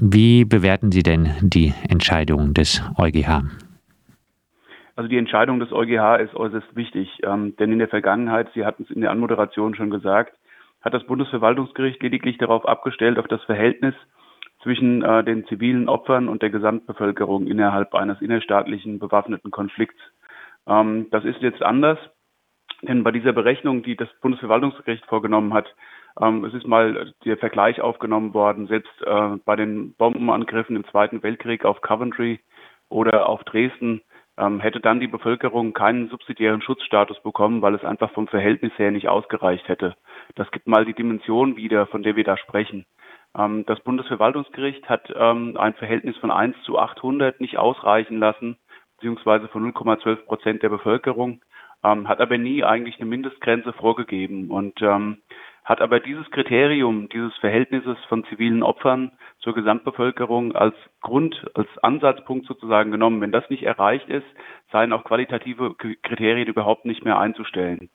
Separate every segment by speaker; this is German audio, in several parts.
Speaker 1: Wie bewerten Sie denn die Entscheidung des EuGH?
Speaker 2: Also die Entscheidung des EuGH ist äußerst wichtig, ähm, denn in der Vergangenheit, Sie hatten es in der Anmoderation schon gesagt, hat das Bundesverwaltungsgericht lediglich darauf abgestellt, auf das Verhältnis zwischen äh, den zivilen Opfern und der Gesamtbevölkerung innerhalb eines innerstaatlichen bewaffneten Konflikts. Ähm, das ist jetzt anders, denn bei dieser Berechnung, die das Bundesverwaltungsgericht vorgenommen hat, ähm, es ist mal der Vergleich aufgenommen worden, selbst äh, bei den Bombenangriffen im Zweiten Weltkrieg auf Coventry oder auf Dresden ähm, hätte dann die Bevölkerung keinen subsidiären Schutzstatus bekommen, weil es einfach vom Verhältnis her nicht ausgereicht hätte. Das gibt mal die Dimension wieder, von der wir da sprechen. Ähm, das Bundesverwaltungsgericht hat ähm, ein Verhältnis von 1 zu 800 nicht ausreichen lassen, beziehungsweise von 0,12 Prozent der Bevölkerung, ähm, hat aber nie eigentlich eine Mindestgrenze vorgegeben und ähm, hat aber dieses Kriterium, dieses Verhältnisses von zivilen Opfern zur Gesamtbevölkerung als Grund, als Ansatzpunkt sozusagen genommen. Wenn das nicht erreicht ist, seien auch qualitative Kriterien überhaupt nicht mehr einzustellen.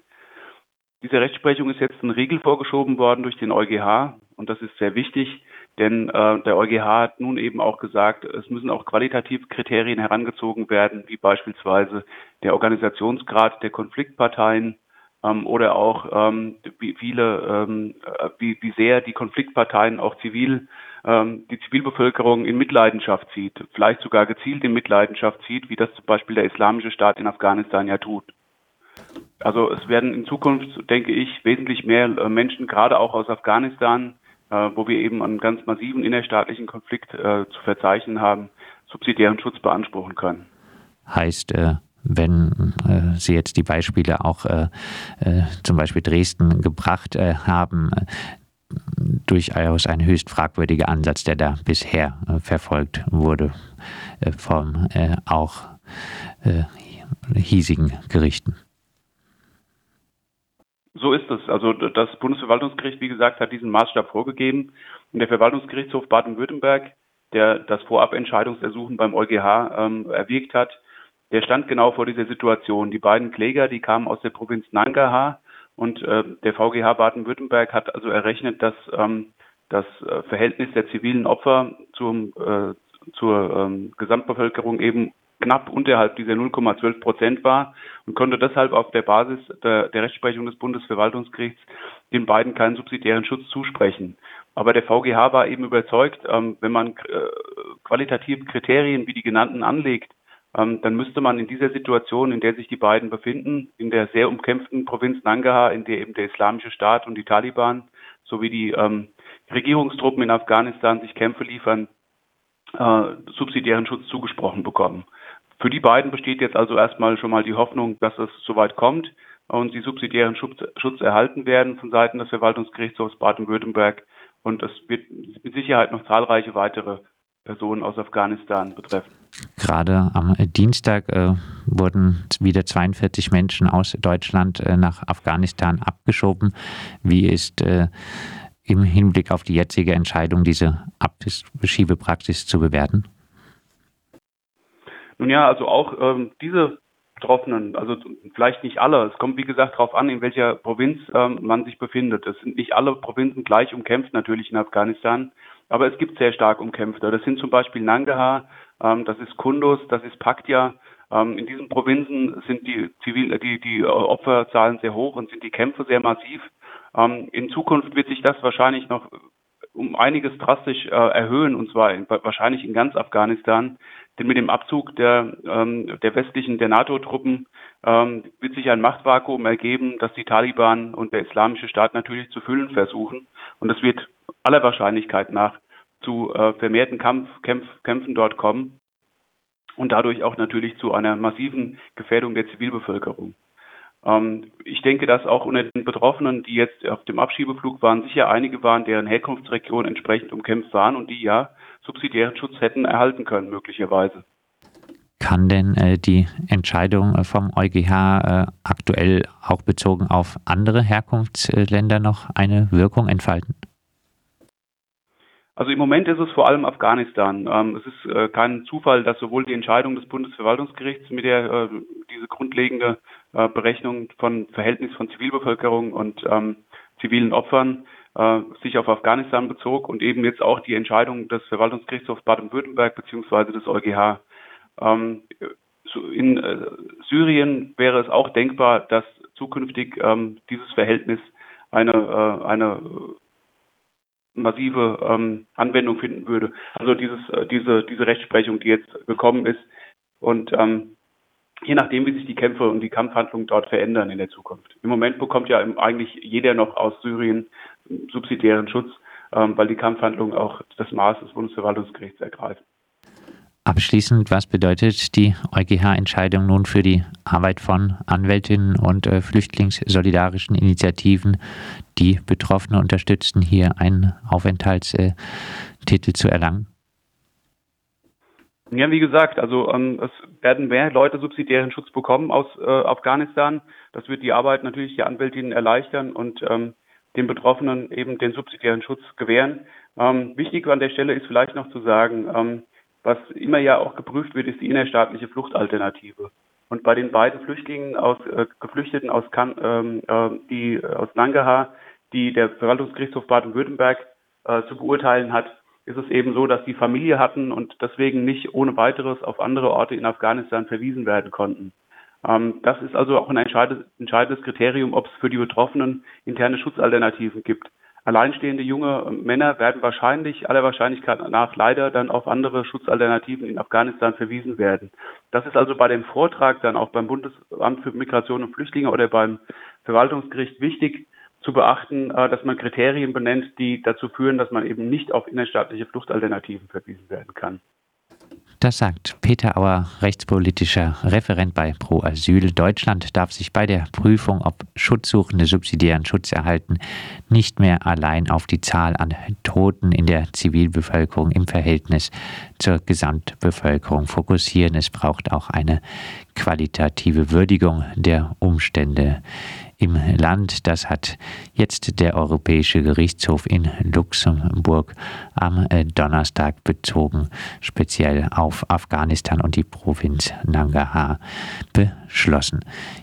Speaker 2: Diese Rechtsprechung ist jetzt ein Riegel vorgeschoben worden durch den EuGH und das ist sehr wichtig, denn äh, der EuGH hat nun eben auch gesagt, es müssen auch qualitative Kriterien herangezogen werden, wie beispielsweise der Organisationsgrad der Konfliktparteien ähm, oder auch ähm, wie viele, ähm, äh, wie, wie sehr die Konfliktparteien auch zivil ähm, die Zivilbevölkerung in Mitleidenschaft zieht, vielleicht sogar gezielt in Mitleidenschaft zieht, wie das zum Beispiel der Islamische Staat in Afghanistan ja tut. Also es werden in Zukunft, denke ich, wesentlich mehr äh, Menschen, gerade auch aus Afghanistan, äh, wo wir eben einen ganz massiven innerstaatlichen Konflikt zu verzeichnen haben, subsidiären Schutz beanspruchen können.
Speaker 1: Heißt, äh, wenn äh, Sie jetzt die Beispiele auch äh, zum Beispiel Dresden gebracht haben, durchaus ein höchst fragwürdiger Ansatz, der da bisher verfolgt wurde vom auch hiesigen Gerichten.
Speaker 2: So ist es. Also das Bundesverwaltungsgericht, wie gesagt, hat diesen Maßstab vorgegeben. Und der Verwaltungsgerichtshof Baden-Württemberg, der das Vorabentscheidungsersuchen beim EuGH ähm, erwägt hat, der stand genau vor dieser Situation. Die beiden Kläger, die kamen aus der Provinz Nangarhar und äh, der VGH Baden-Württemberg hat also errechnet, dass ähm, das äh, Verhältnis der zivilen Opfer zum, äh, zur ähm, Gesamtbevölkerung eben knapp unterhalb dieser 0,12 Prozent war und konnte deshalb auf der Basis der, der Rechtsprechung des Bundesverwaltungsgerichts den beiden keinen subsidiären Schutz zusprechen. Aber der VGH war eben überzeugt, ähm, wenn man äh, qualitative Kriterien wie die genannten anlegt, dann müsste man in dieser Situation, in der sich die beiden befinden, in der sehr umkämpften Provinz Nangarhar, in der eben der Islamische Staat und die Taliban sowie die ähm, Regierungstruppen in Afghanistan sich Kämpfe liefern, äh, subsidiären Schutz zugesprochen bekommen. Für die beiden besteht jetzt also erstmal schon mal die Hoffnung, dass es soweit kommt und sie subsidiären Schutz, Schutz erhalten werden von Seiten des Verwaltungsgerichtshofs Baden-Württemberg. Und es wird mit Sicherheit noch zahlreiche weitere Personen aus Afghanistan betreffen.
Speaker 1: Gerade am Dienstag äh, wurden wieder 42 Menschen aus Deutschland äh, nach Afghanistan abgeschoben. Wie ist äh, im Hinblick auf die jetzige Entscheidung diese Abschiebepraxis zu bewerten?
Speaker 2: Nun ja, also auch ähm, diese Betroffenen, also vielleicht nicht alle, es kommt wie gesagt darauf an, in welcher Provinz ähm, man sich befindet. Es sind nicht alle Provinzen gleich umkämpft natürlich in Afghanistan, aber es gibt sehr stark umkämpfte. Das sind zum Beispiel Nangarhar, das ist Kunduz, das ist Paktia. Ähm, in diesen Provinzen sind die Zivil, die, die Opferzahlen sehr hoch und sind die Kämpfe sehr massiv. Ähm, in Zukunft wird sich das wahrscheinlich noch um einiges drastisch äh, erhöhen, und zwar in, wahrscheinlich in ganz Afghanistan. Denn mit dem Abzug der, ähm, der westlichen, der NATO-Truppen ähm, wird sich ein Machtvakuum ergeben, das die Taliban und der Islamische Staat natürlich zu füllen versuchen. Und es wird aller Wahrscheinlichkeit nach zu äh, vermehrten Kampf, Kämpf, Kämpfen dort kommen und dadurch auch natürlich zu einer massiven Gefährdung der Zivilbevölkerung. Ähm, ich denke, dass auch unter den Betroffenen, die jetzt auf dem Abschiebeflug waren, sicher einige waren, deren Herkunftsregion entsprechend umkämpft waren und die ja subsidiären Schutz hätten erhalten können, möglicherweise.
Speaker 1: Kann denn äh, die Entscheidung äh, vom EuGH äh, aktuell auch bezogen auf andere Herkunftsländer noch eine Wirkung entfalten?
Speaker 2: Also im Moment ist es vor allem Afghanistan. Ähm, es ist äh, kein Zufall, dass sowohl die Entscheidung des Bundesverwaltungsgerichts mit der äh, diese grundlegende äh, Berechnung von Verhältnis von Zivilbevölkerung und ähm, zivilen Opfern äh, sich auf Afghanistan bezog und eben jetzt auch die Entscheidung des Verwaltungsgerichtshofs Baden-Württemberg beziehungsweise des EuGH. Ähm, in äh, Syrien wäre es auch denkbar, dass zukünftig ähm, dieses Verhältnis eine, äh, eine massive ähm, Anwendung finden würde. Also dieses, äh, diese, diese Rechtsprechung, die jetzt gekommen ist. Und ähm, je nachdem, wie sich die Kämpfe und die Kampfhandlungen dort verändern in der Zukunft. Im Moment bekommt ja eigentlich jeder noch aus Syrien subsidiären Schutz, ähm, weil die Kampfhandlungen auch das Maß des Bundesverwaltungsgerichts ergreifen.
Speaker 1: Abschließend, was bedeutet die EuGH-Entscheidung nun für die Arbeit von Anwältinnen und äh, flüchtlingssolidarischen Initiativen, die Betroffene unterstützen, hier einen Aufenthaltstitel zu erlangen?
Speaker 2: Ja, wie gesagt, also ähm, es werden mehr Leute subsidiären Schutz bekommen aus äh, Afghanistan. Das wird die Arbeit natürlich der Anwältinnen erleichtern und ähm, den Betroffenen eben den subsidiären Schutz gewähren. Ähm, wichtig an der Stelle ist vielleicht noch zu sagen, ähm, was immer ja auch geprüft wird, ist die innerstaatliche Fluchtalternative. Und bei den beiden Flüchtlingen aus äh, Geflüchteten aus kan ähm, äh, die äh, aus Nangarhar, die der Verwaltungsgerichtshof Baden-Württemberg äh, zu beurteilen hat, ist es eben so, dass die Familie hatten und deswegen nicht ohne weiteres auf andere Orte in Afghanistan verwiesen werden konnten. Ähm, das ist also auch ein entscheidendes Kriterium, ob es für die Betroffenen interne Schutzalternativen gibt. Alleinstehende junge Männer werden wahrscheinlich, aller Wahrscheinlichkeit nach, leider dann auf andere Schutzalternativen in Afghanistan verwiesen werden. Das ist also bei dem Vortrag dann auch beim Bundesamt für Migration und Flüchtlinge oder beim Verwaltungsgericht wichtig, zu beachten, äh, dass man Kriterien benennt, die dazu führen, dass man eben nicht auf innerstaatliche Fluchtalternativen verwiesen werden kann.
Speaker 1: Das sagt Peter Auer, rechtspolitischer Referent bei Pro Asyl. Deutschland darf sich bei der Prüfung, ob Schutzsuchende subsidiären Schutz erhalten, nicht mehr allein auf die Zahl an Toten in der Zivilbevölkerung im Verhältnis zur Gesamtbevölkerung fokussieren. Es braucht auch eine qualitative Würdigung der Umstände im Land. Das hat jetzt der Europäische Gerichtshof in Luxemburg am äh, Donnerstag bezogen, speziell auf Afghanistan und die Provinz Nangarhar beschlossen.